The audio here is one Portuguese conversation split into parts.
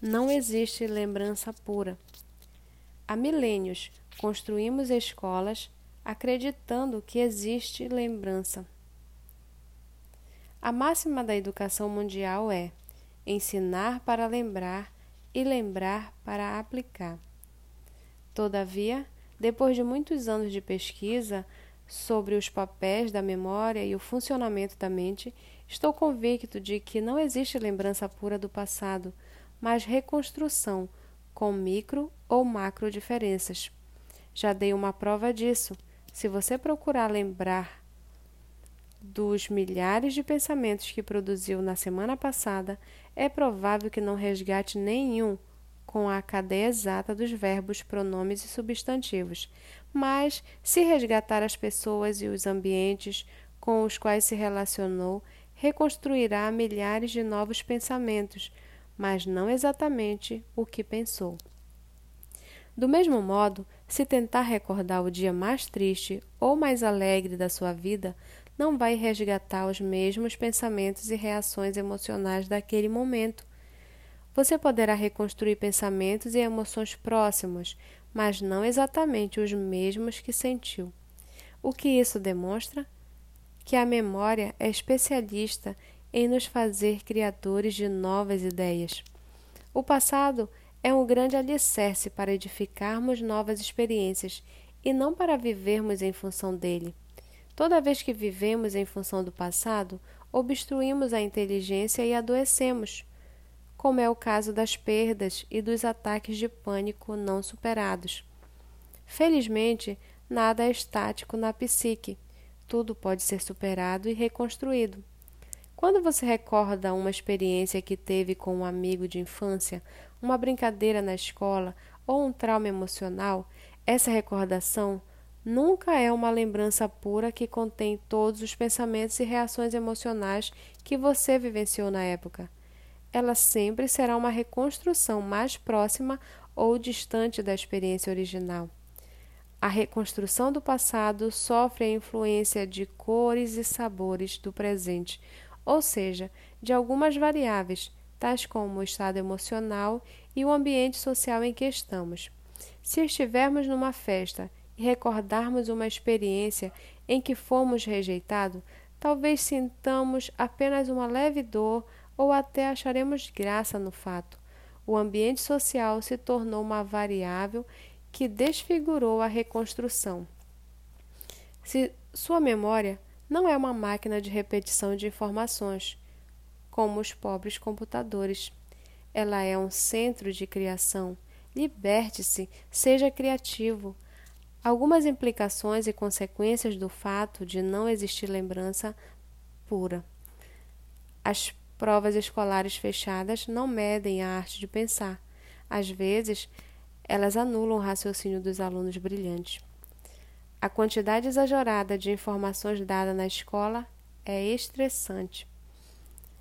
Não existe lembrança pura. Há milênios construímos escolas acreditando que existe lembrança. A máxima da educação mundial é ensinar para lembrar e lembrar para aplicar. Todavia, depois de muitos anos de pesquisa sobre os papéis da memória e o funcionamento da mente, estou convicto de que não existe lembrança pura do passado mas reconstrução com micro ou macro diferenças. Já dei uma prova disso. Se você procurar lembrar dos milhares de pensamentos que produziu na semana passada, é provável que não resgate nenhum com a cadeia exata dos verbos, pronomes e substantivos. Mas, se resgatar as pessoas e os ambientes com os quais se relacionou, reconstruirá milhares de novos pensamentos mas não exatamente o que pensou. Do mesmo modo, se tentar recordar o dia mais triste ou mais alegre da sua vida, não vai resgatar os mesmos pensamentos e reações emocionais daquele momento. Você poderá reconstruir pensamentos e emoções próximos, mas não exatamente os mesmos que sentiu. O que isso demonstra? Que a memória é especialista em nos fazer criadores de novas ideias. O passado é um grande alicerce para edificarmos novas experiências e não para vivermos em função dele. Toda vez que vivemos em função do passado, obstruímos a inteligência e adoecemos, como é o caso das perdas e dos ataques de pânico não superados. Felizmente, nada é estático na psique. Tudo pode ser superado e reconstruído. Quando você recorda uma experiência que teve com um amigo de infância, uma brincadeira na escola ou um trauma emocional, essa recordação nunca é uma lembrança pura que contém todos os pensamentos e reações emocionais que você vivenciou na época. Ela sempre será uma reconstrução mais próxima ou distante da experiência original. A reconstrução do passado sofre a influência de cores e sabores do presente, ou seja, de algumas variáveis, tais como o estado emocional e o ambiente social em que estamos. Se estivermos numa festa e recordarmos uma experiência em que fomos rejeitados, talvez sintamos apenas uma leve dor ou até acharemos graça no fato. O ambiente social se tornou uma variável que desfigurou a reconstrução. Se sua memória não é uma máquina de repetição de informações, como os pobres computadores. Ela é um centro de criação. Liberte-se, seja criativo. Algumas implicações e consequências do fato de não existir lembrança pura. As provas escolares fechadas não medem a arte de pensar. Às vezes, elas anulam o raciocínio dos alunos brilhantes. A quantidade exagerada de informações dada na escola é estressante.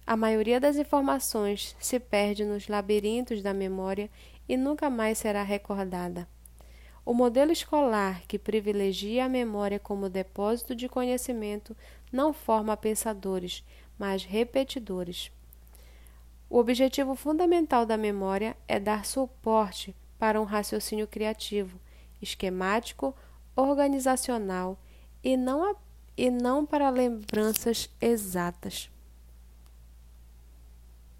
A maioria das informações se perde nos labirintos da memória e nunca mais será recordada. O modelo escolar que privilegia a memória como depósito de conhecimento não forma pensadores, mas repetidores. O objetivo fundamental da memória é dar suporte para um raciocínio criativo, esquemático organizacional e não, a, e não para lembranças exatas.